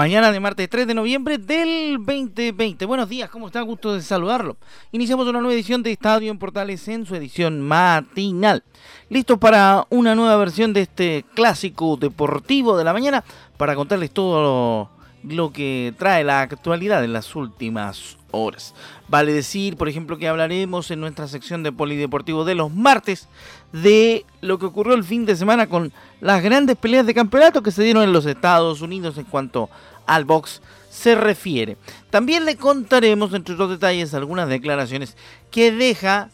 Mañana de martes 3 de noviembre del 2020. Buenos días, ¿cómo está? Gusto de saludarlo. Iniciamos una nueva edición de Estadio en Portales en su edición matinal. Listo para una nueva versión de este clásico deportivo de la mañana para contarles todo lo, lo que trae la actualidad en las últimas horas. Vale decir, por ejemplo, que hablaremos en nuestra sección de Polideportivo de los martes de lo que ocurrió el fin de semana con las grandes peleas de campeonato que se dieron en los Estados Unidos en cuanto al box se refiere. También le contaremos, entre otros detalles, algunas declaraciones que deja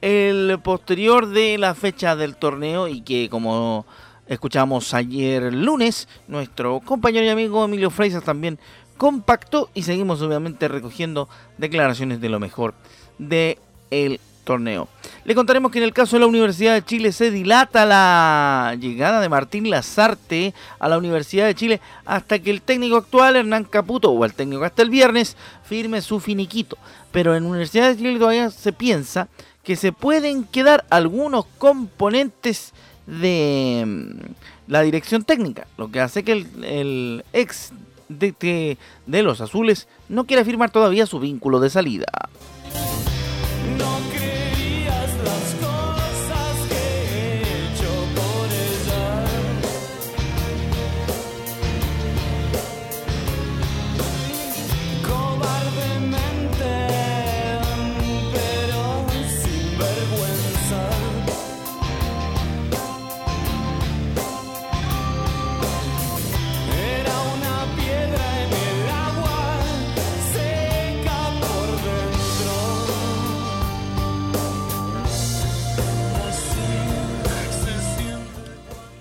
el posterior de la fecha del torneo y que como escuchamos ayer lunes, nuestro compañero y amigo Emilio Freisas también compactó y seguimos obviamente recogiendo declaraciones de lo mejor de el torneo. Le contaremos que en el caso de la Universidad de Chile se dilata la llegada de Martín Lazarte a la Universidad de Chile hasta que el técnico actual, Hernán Caputo, o el técnico hasta el viernes, firme su finiquito. Pero en la Universidad de Chile todavía se piensa que se pueden quedar algunos componentes de mm, la dirección técnica, lo que hace que el, ex de, de los azules no quiera firmar todavía su vínculo de salida.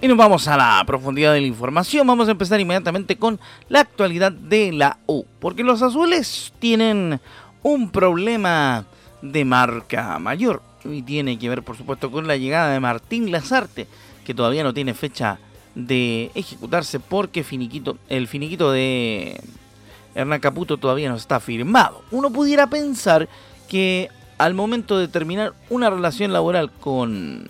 Y nos vamos a la profundidad de la información. Vamos a empezar inmediatamente con la actualidad de la U. Porque los azules tienen un problema de marca mayor. Y tiene que ver, por supuesto, con la llegada de Martín Lazarte, que todavía no tiene fecha de ejecutarse porque finiquito, el finiquito de Hernán Caputo todavía no está firmado. Uno pudiera pensar que al momento de terminar una relación laboral con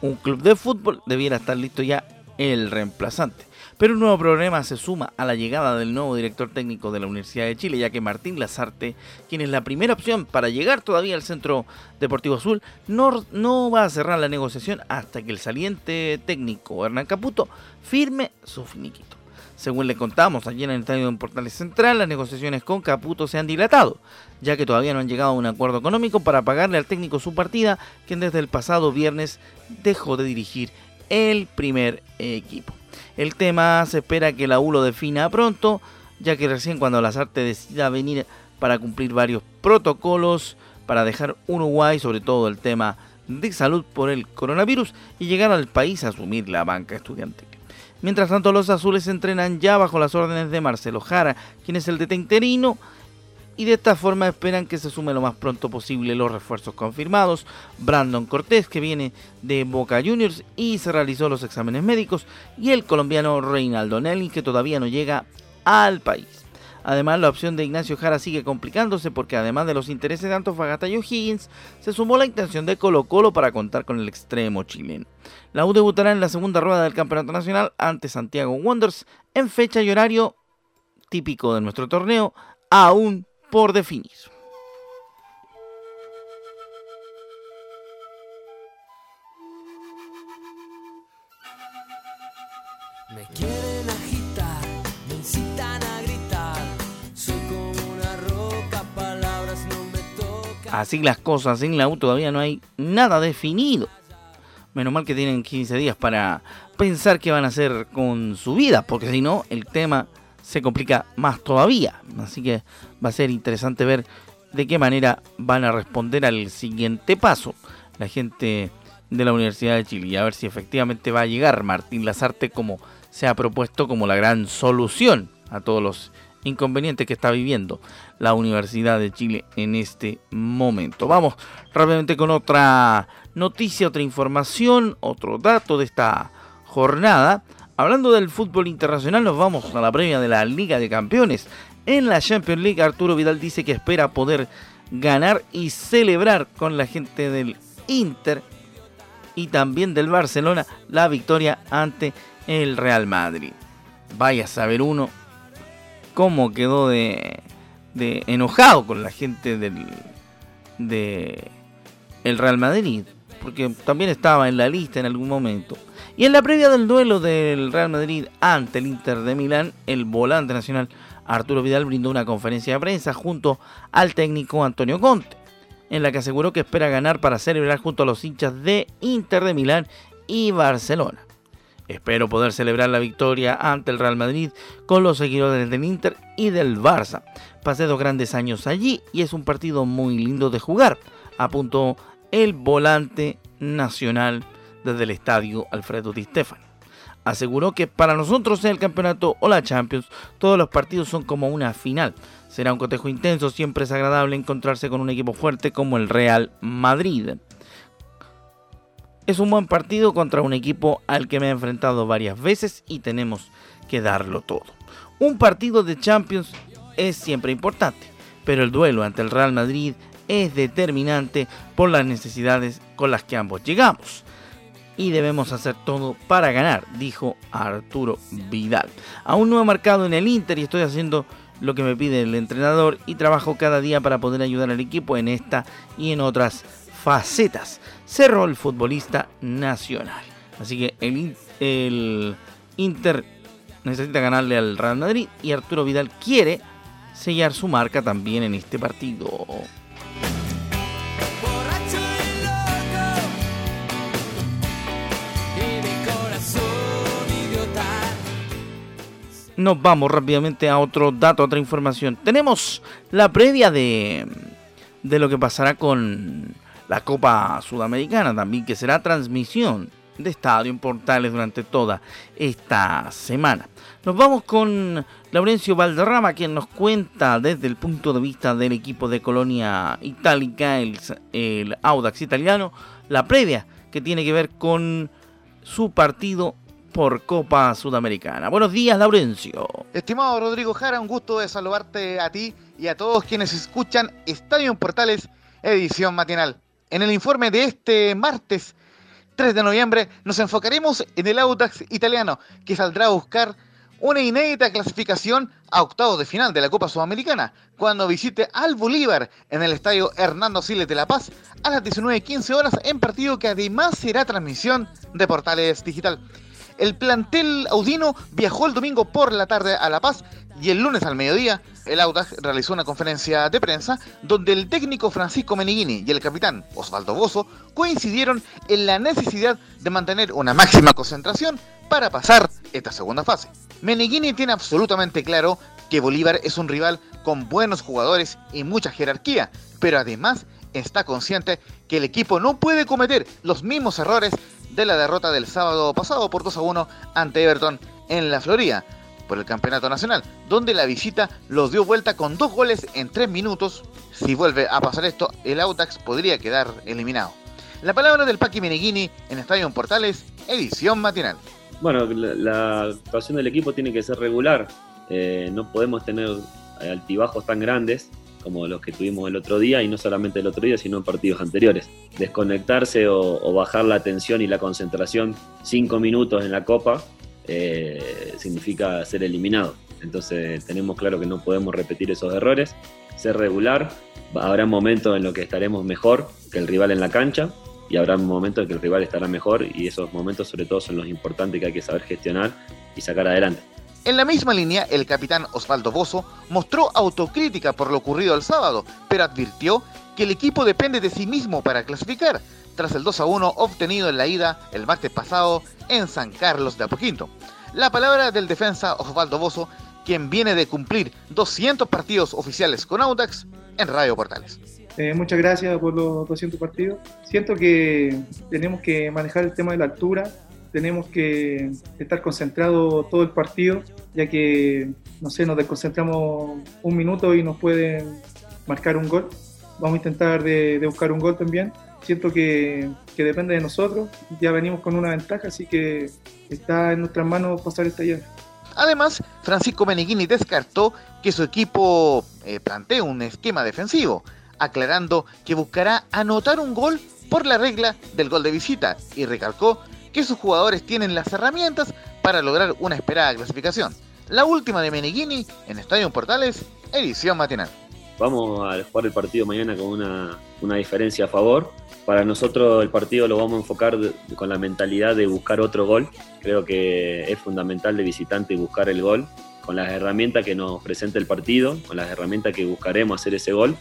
un club de fútbol, debiera estar listo ya el reemplazante. Pero un nuevo problema se suma a la llegada del nuevo director técnico de la Universidad de Chile, ya que Martín Lazarte, quien es la primera opción para llegar todavía al Centro Deportivo Azul, no, no va a cerrar la negociación hasta que el saliente técnico Hernán Caputo firme su finiquito. Según le contamos ayer en el estadio de Portales Central, las negociaciones con Caputo se han dilatado, ya que todavía no han llegado a un acuerdo económico para pagarle al técnico su partida, quien desde el pasado viernes dejó de dirigir el primer equipo. El tema se espera que la U lo defina pronto, ya que recién cuando Lazarte decida venir para cumplir varios protocolos para dejar Uruguay, sobre todo el tema de salud por el coronavirus, y llegar al país a asumir la banca estudiantil. Mientras tanto, los azules entrenan ya bajo las órdenes de Marcelo Jara, quien es el detenterino, y de esta forma esperan que se sume lo más pronto posible los refuerzos confirmados. Brandon Cortés, que viene de Boca Juniors y se realizó los exámenes médicos, y el colombiano Reinaldo Nelly, que todavía no llega al país. Además, la opción de Ignacio Jara sigue complicándose porque además de los intereses de Antofagasta y O'Higgins, se sumó la intención de Colo Colo para contar con el extremo chileno. La U debutará en la segunda rueda del Campeonato Nacional ante Santiago Wanderers en fecha y horario típico de nuestro torneo, aún por definir. Me Así las cosas en la U todavía no hay nada definido. Menos mal que tienen 15 días para pensar qué van a hacer con su vida, porque si no, el tema se complica más todavía. Así que va a ser interesante ver de qué manera van a responder al siguiente paso la gente de la Universidad de Chile y a ver si efectivamente va a llegar Martín Lazarte como se ha propuesto como la gran solución a todos los inconvenientes que está viviendo la Universidad de Chile en este momento. Vamos rápidamente con otra noticia, otra información, otro dato de esta jornada. Hablando del fútbol internacional, nos vamos a la previa de la Liga de Campeones. En la Champions League, Arturo Vidal dice que espera poder ganar y celebrar con la gente del Inter y también del Barcelona la victoria ante el Real Madrid. Vaya a saber uno cómo quedó de, enojado con la gente del de el Real Madrid, porque también estaba en la lista en algún momento. Y en la previa del duelo del Real Madrid ante el Inter de Milán, el volante nacional Arturo Vidal brindó una conferencia de prensa junto al técnico Antonio Conte, en la que aseguró que espera ganar para celebrar junto a los hinchas de Inter de Milán y Barcelona. Espero poder celebrar la victoria ante el Real Madrid con los seguidores del Inter y del Barça. Pasé dos grandes años allí y es un partido muy lindo de jugar, apuntó el volante nacional desde el estadio Alfredo Di Stefano. Aseguró que para nosotros en el campeonato o la Champions todos los partidos son como una final. Será un cotejo intenso, siempre es agradable encontrarse con un equipo fuerte como el Real Madrid. Es un buen partido contra un equipo al que me he enfrentado varias veces y tenemos que darlo todo. Un partido de Champions es siempre importante, pero el duelo ante el Real Madrid es determinante por las necesidades con las que ambos llegamos. Y debemos hacer todo para ganar, dijo Arturo Vidal. Aún no he marcado en el Inter y estoy haciendo lo que me pide el entrenador y trabajo cada día para poder ayudar al equipo en esta y en otras facetas. Cerró el futbolista nacional. Así que el, el Inter necesita ganarle al Real Madrid y Arturo Vidal quiere sellar su marca también en este partido. Nos vamos rápidamente a otro dato, a otra información. Tenemos la previa de, de lo que pasará con la Copa Sudamericana también, que será transmisión de Estadio en Portales durante toda esta semana. Nos vamos con Laurencio Valderrama, quien nos cuenta desde el punto de vista del equipo de Colonia Itálica, el, el Audax italiano, la previa que tiene que ver con su partido por Copa Sudamericana. Buenos días, Laurencio. Estimado Rodrigo Jara, un gusto de saludarte a ti y a todos quienes escuchan Estadio en Portales, edición matinal. En el informe de este martes 3 de noviembre nos enfocaremos en el Audax italiano, que saldrá a buscar una inédita clasificación a octavos de final de la Copa Sudamericana, cuando visite al Bolívar en el estadio Hernando Siles de La Paz a las 19.15 horas en partido que además será transmisión de Portales Digital. El plantel audino viajó el domingo por la tarde a La Paz y el lunes al mediodía el Audax realizó una conferencia de prensa donde el técnico Francisco Meneghini y el capitán Osvaldo Bozo coincidieron en la necesidad de mantener una máxima concentración para pasar esta segunda fase. Meneghini tiene absolutamente claro que Bolívar es un rival con buenos jugadores y mucha jerarquía, pero además está consciente que el equipo no puede cometer los mismos errores de la derrota del sábado pasado por 2 a 1 ante Everton en la Florida por el Campeonato Nacional, donde la visita los dio vuelta con dos goles en tres minutos. Si vuelve a pasar esto, el Autax podría quedar eliminado. La palabra del Paqui Meneghini en Estadio Portales, edición matinal. Bueno, la, la actuación del equipo tiene que ser regular. Eh, no podemos tener altibajos tan grandes como los que tuvimos el otro día, y no solamente el otro día, sino en partidos anteriores. Desconectarse o, bajar la atención y la concentración cinco minutos en la Copa eh, significa ser eliminado. Entonces tenemos claro que no podemos repetir esos errores, ser regular, habrá momentos en los que estaremos mejor que el rival en la cancha y habrá momentos en que el rival estará mejor y esos momentos sobre todo son los importantes que hay que saber gestionar y sacar adelante. En la misma línea, el capitán Osvaldo Bozo mostró autocrítica por lo ocurrido el sábado, pero advirtió que el equipo depende de sí mismo para clasificar, tras el 2 a 1 obtenido en la ida el martes pasado en San Carlos de Apoquinto. La palabra del defensa Osvaldo Bozo, quien viene de cumplir 200 partidos oficiales con Audax en Radio Portales. Eh, muchas gracias por los 200 partidos. Siento que tenemos que manejar el tema de la altura, tenemos que estar concentrados todo el partido, ya que, no sé, nos desconcentramos un minuto y nos pueden marcar un gol. Vamos a intentar de, buscar un gol también. Siento que, que, depende de nosotros, ya venimos con una ventaja, así que está en nuestras manos pasar esta llave. Además, Francisco Meneghini descartó que su equipo eh, plantee un esquema defensivo, aclarando que buscará anotar un gol por la regla del gol de visita y recalcó que sus jugadores tienen las herramientas para lograr una esperada clasificación. La última de Meneghini en Estadio Portales, edición matinal. Vamos a jugar el partido mañana con una, una diferencia a favor. Para nosotros el partido lo vamos a enfocar con la mentalidad de buscar otro gol. Creo que es fundamental de visitante buscar el gol con las herramientas que nos presenta el partido, con las herramientas que buscaremos hacer ese gol,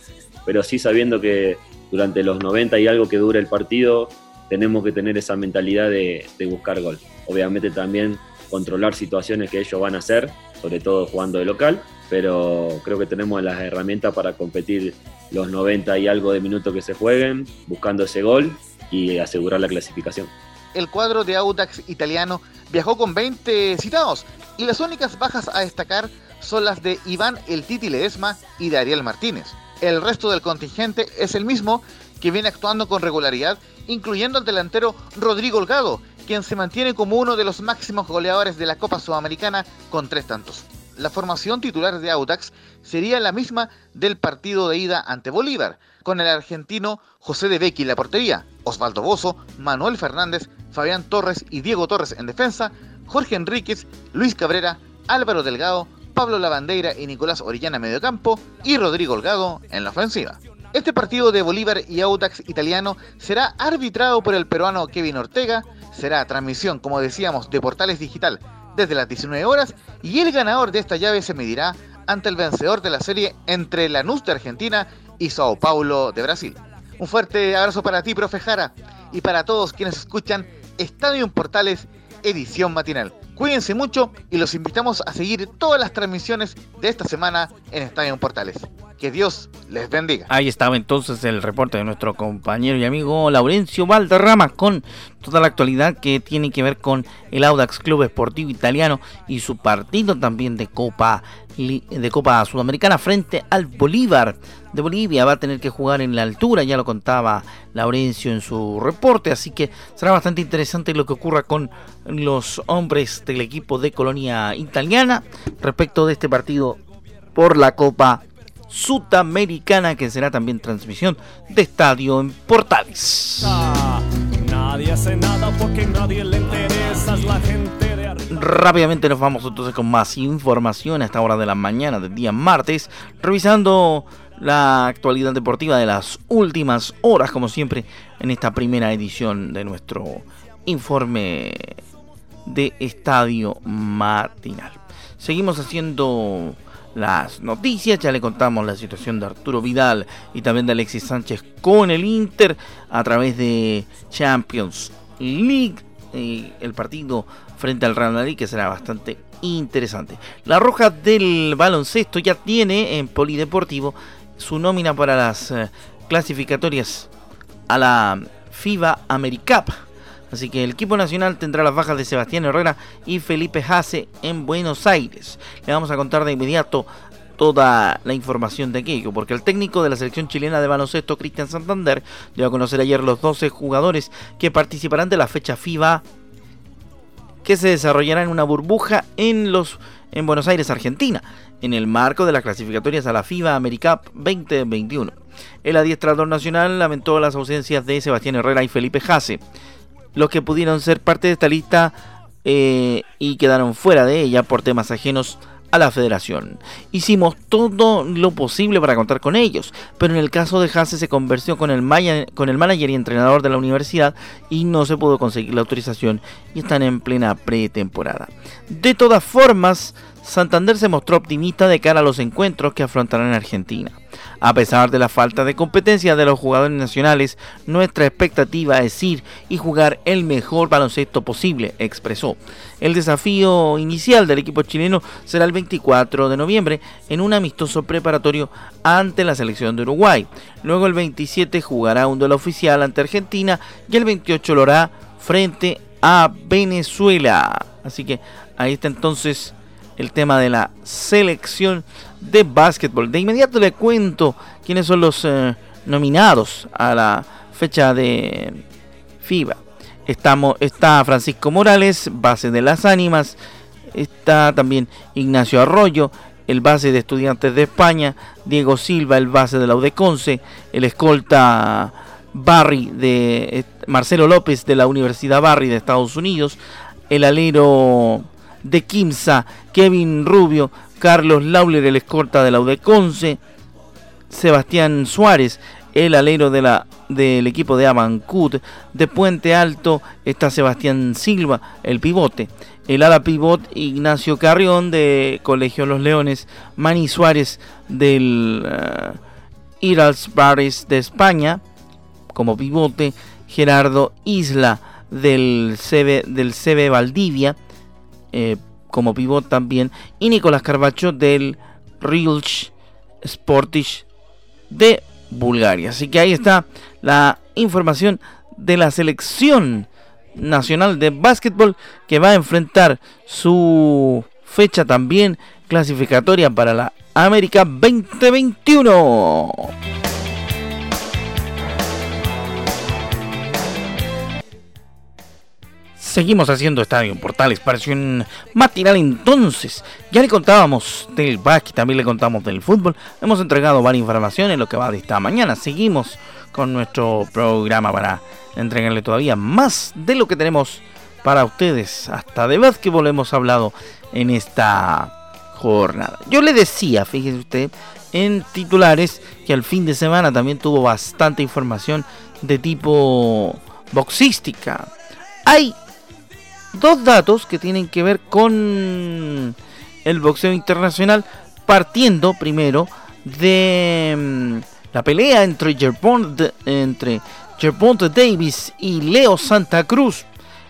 pero sí sabiendo que durante los 90 y algo que dure el partido tenemos que tener esa mentalidad de, buscar gol. Obviamente también controlar situaciones que ellos van a hacer, sobre todo jugando de local, pero creo que tenemos las herramientas para competir los 90 y algo de minutos que se jueguen, buscando ese gol y asegurar la clasificación. El cuadro de Audax italiano viajó con 20 citados y las únicas bajas a destacar son las de Iván El Titi Ledesma y de Ariel Martínez. El resto del contingente es el mismo que viene actuando con regularidad incluyendo al delantero Rodrigo Holgado, quien se mantiene como uno de los máximos goleadores de la Copa Sudamericana con tres tantos. La formación titular de Audax sería la misma del partido de ida ante Bolívar, con el argentino José de Becky en la portería, Osvaldo Bozo, Manuel Fernández, Fabián Torres y Diego Torres en defensa, Jorge Enríquez, Luis Cabrera, Álvaro Delgado, Pablo Lavandeira y Nicolás Orellana en mediocampo y Rodrigo Holgado en la ofensiva. Este partido de Bolívar y Audax italiano será arbitrado por el peruano Kevin Ortega, será transmisión, como decíamos, de Portales Digital desde las 19 horas y el ganador de esta llave se medirá ante el vencedor de la serie entre Lanús de Argentina y Sao Paulo de Brasil. Un fuerte abrazo para ti, profe Jara, y para todos quienes escuchan Estadio Portales edición matinal. Cuídense mucho y los invitamos a seguir todas las transmisiones de esta semana en Estadio Portales. Que Dios les bendiga. Ahí estaba entonces el reporte de nuestro compañero y amigo Laurencio Valderrama con toda la actualidad que tiene que ver con el Audax Club Esportivo Italiano y su partido también de Copa de Copa Sudamericana frente al Bolívar de Bolivia. Va a tener que jugar en la altura, ya lo contaba Laurencio en su reporte, así que será bastante interesante lo que ocurra con los hombres del equipo de Colonia Italiana respecto de este partido por la Copa Sudamericana que será también transmisión de estadio en Portales. nadie hace nada porque nadie le interesa la gente Rápidamente nos vamos entonces con más información a esta hora de la mañana del día martes, revisando la actualidad deportiva de las últimas horas, como siempre, en esta primera edición de nuestro informe de Estadio Matinal. Seguimos haciendo las noticias. Ya le contamos la situación de Arturo Vidal y también de Alexis Sánchez con el Inter a través de Champions League. y el partido frente al Real Madrid que será bastante interesante. La roja del baloncesto ya tiene en Polideportivo su nómina para las eh, clasificatorias a la FIBA AmeriCup. Así que el equipo nacional tendrá las bajas de Sebastián Herrera y Felipe Jase en Buenos Aires. Le vamos a contar de inmediato toda la información de aquello, porque el técnico de la selección chilena de baloncesto, Cristian Santander, dio a conocer ayer los 12 jugadores que participarán de la fecha FIBA que se desarrollará en una burbuja en los en Buenos Aires, Argentina, en el marco de las clasificatorias a la FIBA AmeriCup 2021. El adiestrador nacional lamentó las ausencias de Sebastián Herrera y Felipe Jase los que pudieron ser parte de esta lista eh, y quedaron fuera de ella por temas ajenos a la federación. Hicimos todo lo posible para contar con ellos, pero en el caso de Hase se convirtió con el, con el manager y entrenador de la universidad y no se pudo conseguir la autorización y están en plena pretemporada. De todas formas, Santander se mostró optimista de cara a los encuentros que afrontarán en Argentina. A pesar de la falta de competencia de los jugadores nacionales, nuestra expectativa es ir y jugar el mejor baloncesto posible, expresó. El desafío inicial del equipo chileno será el 24 de noviembre en un amistoso preparatorio ante la selección de Uruguay. Luego el 27 jugará un duelo oficial ante Argentina y el 28 lo hará frente a Venezuela. Así que ahí está entonces el tema de la selección de básquetbol. De inmediato le cuento quiénes son los eh, nominados a la fecha de FIBA. Estamos, está Francisco Morales, base de las ánimas. Está también Ignacio Arroyo, el base de Estudiantes de España. Diego Silva, el base de la UDECONCE. El escolta Barry de eh, Marcelo López de la Universidad Barry de Estados Unidos. El alero de Kimsa, Kevin Rubio, Carlos Lauler, el escorta de la UDECONCE, Sebastián Suárez, el alero del equipo de Amancut. De Puente Alto está Sebastián Silva, el pivote. El ala pivot Ignacio Carrión de Colegio Los Leones. Mani Suárez del uh, de España como pivote. Gerardo Isla del CB, del CB Valdivia. Eh, como pivot también, y Nicolás Carbacho del Rilch Sportish de Bulgaria. Así que ahí está la información de la selección nacional de básquetbol que va a enfrentar su fecha también clasificatoria para la América 2021. Seguimos haciendo Estadio Portales, pareció un matinal entonces. Ya le contábamos del básquet, también le contamos del fútbol. Hemos entregado varias informaciones en lo que va de esta mañana. Seguimos con nuestro programa para entregarle todavía más de lo que tenemos para ustedes. Hasta de básquetbol hemos hablado en esta jornada. Yo le decía, fíjese usted, en titulares que al fin de semana también tuvo bastante información de tipo boxística. Hay dos datos que tienen que ver con el boxeo internacional, partiendo primero de mm, la pelea entre Gervonta, entre Davis y Leo Santa Cruz.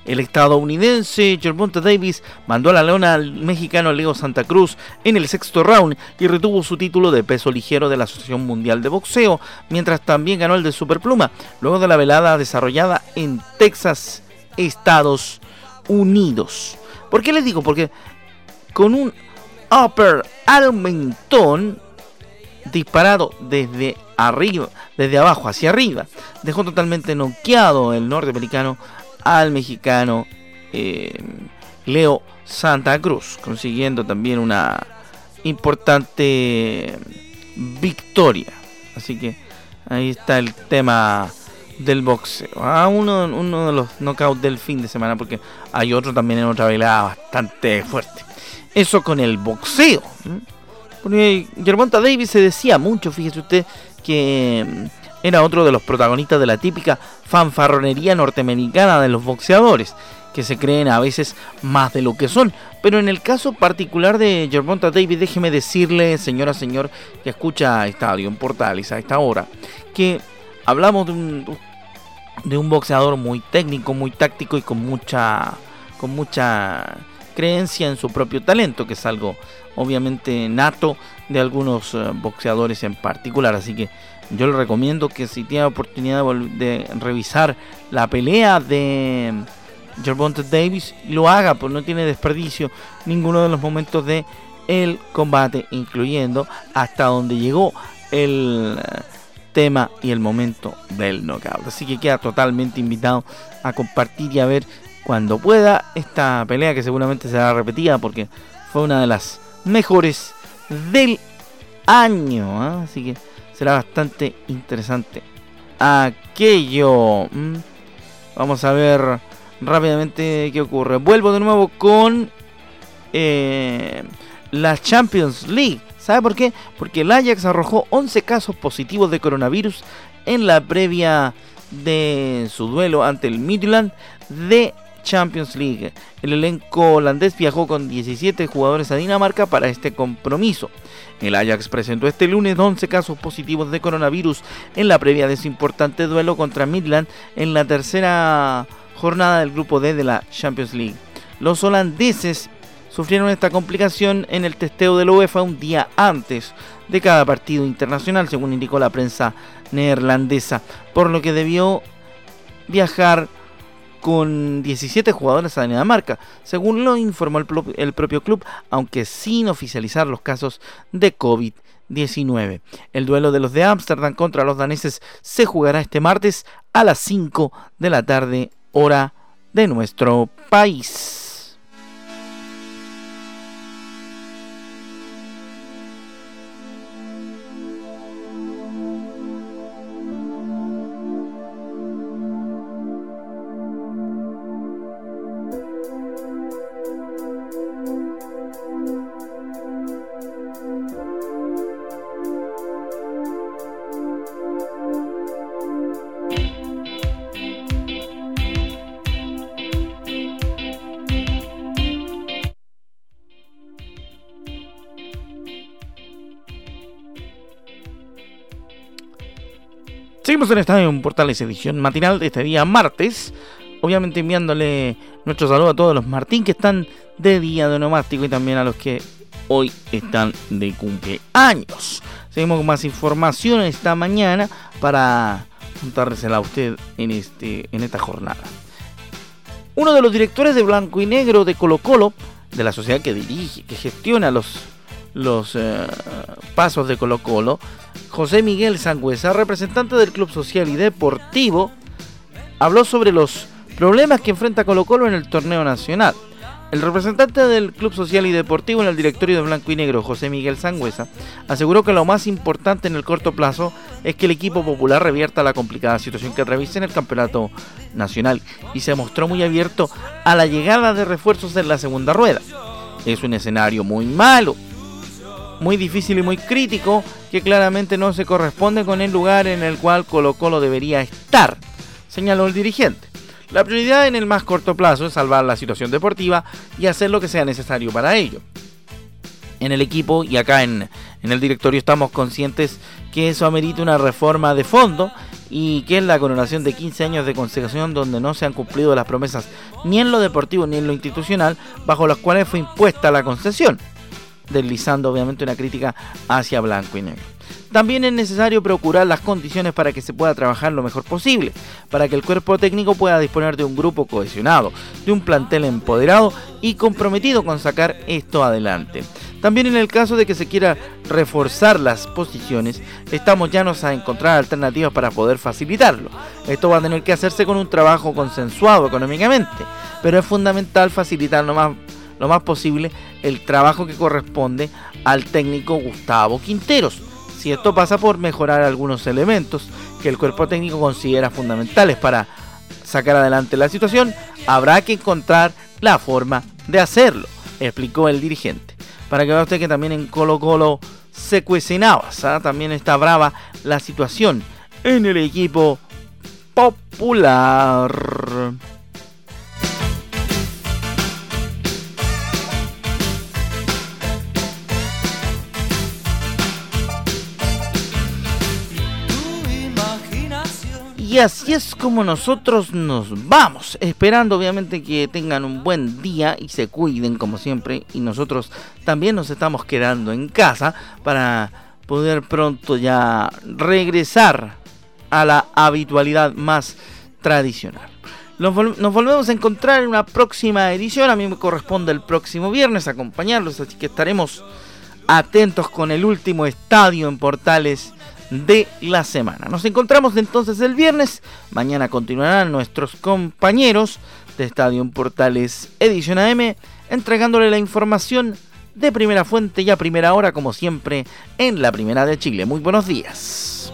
El estadounidense Gervonta Davis mandó a la leona al mexicano Leo Santa Cruz en el sexto round y retuvo su título de peso ligero de la Asociación Mundial de Boxeo, mientras también ganó el de Superpluma, luego de la velada desarrollada en Texas, Estados unidos. ¿Por qué les digo? Porque con un upper al mentón disparado desde arriba, desde abajo hacia arriba, dejó totalmente noqueado el norteamericano al mexicano eh, Leo Santa Cruz, consiguiendo también una importante victoria. Así que ahí está el tema del boxeo. Ah, uno, uno de los knockouts del fin de semana, porque hay otro también en otra velada bastante fuerte. Eso con el boxeo. Porque Gervonta Davis se decía mucho, fíjese usted, que mm, era otro de los protagonistas de la típica fanfarronería norteamericana de los boxeadores, que se creen a veces más de lo que son. Pero en el caso particular de Gervonta Davis, déjeme decirle, señora, señor, que escucha Estadio en Portales a esta hora, que hablamos de un, de un boxeador muy técnico, muy táctico y con mucha, con mucha creencia en su propio talento, que es algo obviamente nato de algunos eh, boxeadores en particular. Así que yo le recomiendo que si tiene oportunidad de, revisar la pelea de Gervonta Davis, lo haga, pues no tiene desperdicio ninguno de los momentos de el combate, incluyendo hasta donde llegó el tema y el momento del knockout. Así que queda totalmente invitado a compartir y a ver cuando pueda esta pelea que seguramente será repetida porque fue una de las mejores del año. ¿ah? Así que será bastante interesante aquello. Vamos a ver rápidamente qué ocurre. Vuelvo de nuevo con eh, la Champions League. ¿Sabe por qué? Porque el Ajax arrojó 11 casos positivos de coronavirus en la previa de su duelo ante el Midland de Champions League. El elenco holandés viajó con 17 jugadores a Dinamarca para este compromiso. El Ajax presentó este lunes 11 casos positivos de coronavirus en la previa de su importante duelo contra Midland en la tercera jornada del grupo D de la Champions League. Los holandeses sufrieron esta complicación en el testeo de la UEFA un día antes de cada partido internacional, según indicó la prensa neerlandesa, por lo que debió viajar con 17 jugadores a Dinamarca, según lo informó el, propio club, aunque sin oficializar los casos de COVID-19. El duelo de los de Ámsterdam contra los daneses se jugará este martes a las 5 de la tarde, hora de nuestro país. Seguimos en Estadio Portales edición matinal de este día martes. Obviamente enviándole nuestro saludo a todos los Martín que están de día de nomástico y también a los que hoy están de cumpleaños. Seguimos con más información esta mañana para contársela a usted en, este, en esta jornada. Uno de los directores de Blanco y Negro de Colo Colo, de la sociedad que dirige, que gestiona los, los eh, pasos de Colo Colo, José Miguel Sangüesa, representante del Club Social y Deportivo, habló sobre los problemas que enfrenta Colo Colo en el torneo nacional. El representante del Club Social y Deportivo en el directorio de Blanco y Negro, José Miguel Sangüesa, aseguró que lo más importante en el corto plazo es que el equipo popular revierta la complicada situación que atraviesa en el campeonato nacional y se mostró muy abierto a la llegada de refuerzos en la segunda rueda. Es un escenario muy malo, muy difícil y muy crítico que claramente no se corresponde con el lugar en el cual Colo Colo debería estar, señaló el dirigente. La prioridad en el más corto plazo es salvar la situación deportiva y hacer lo que sea necesario para ello. En el equipo y acá en, en el directorio estamos conscientes que eso amerita una reforma de fondo y que es la coronación de 15 años de concesión donde no se han cumplido las promesas ni en lo deportivo ni en lo institucional bajo las cuales fue impuesta la concesión deslizando obviamente una crítica hacia blanco y negro. También es necesario procurar las condiciones para que se pueda trabajar lo mejor posible, para que el cuerpo técnico pueda disponer de un grupo cohesionado, de un plantel empoderado y comprometido con sacar esto adelante. También en el caso de que se quiera reforzar las posiciones, estamos llanos a encontrar alternativas para poder facilitarlo. Esto va a tener que hacerse con un trabajo consensuado económicamente, pero es fundamental facilitar lo más lo más posible el trabajo que corresponde al técnico Gustavo Quinteros. Si esto pasa por mejorar algunos elementos que el cuerpo técnico considera fundamentales para sacar adelante la situación, habrá que encontrar la forma de hacerlo, explicó el dirigente. Para que vea usted que también en Colo Colo se cuecenaba, también está brava la situación en el equipo popular. Así es como nosotros nos vamos, esperando obviamente que tengan un buen día y se cuiden como siempre. Y nosotros también nos estamos quedando en casa para poder pronto ya regresar a la habitualidad más tradicional. Nos, volvemos a encontrar en una próxima edición. A mí me corresponde el próximo viernes acompañarlos, así que estaremos atentos con el último estadio en Portales de la semana. Nos encontramos entonces el viernes. Mañana continuarán nuestros compañeros de Estadio Portales Edición AM entregándole la información de primera fuente y a primera hora como siempre en la primera de Chile. Muy buenos días.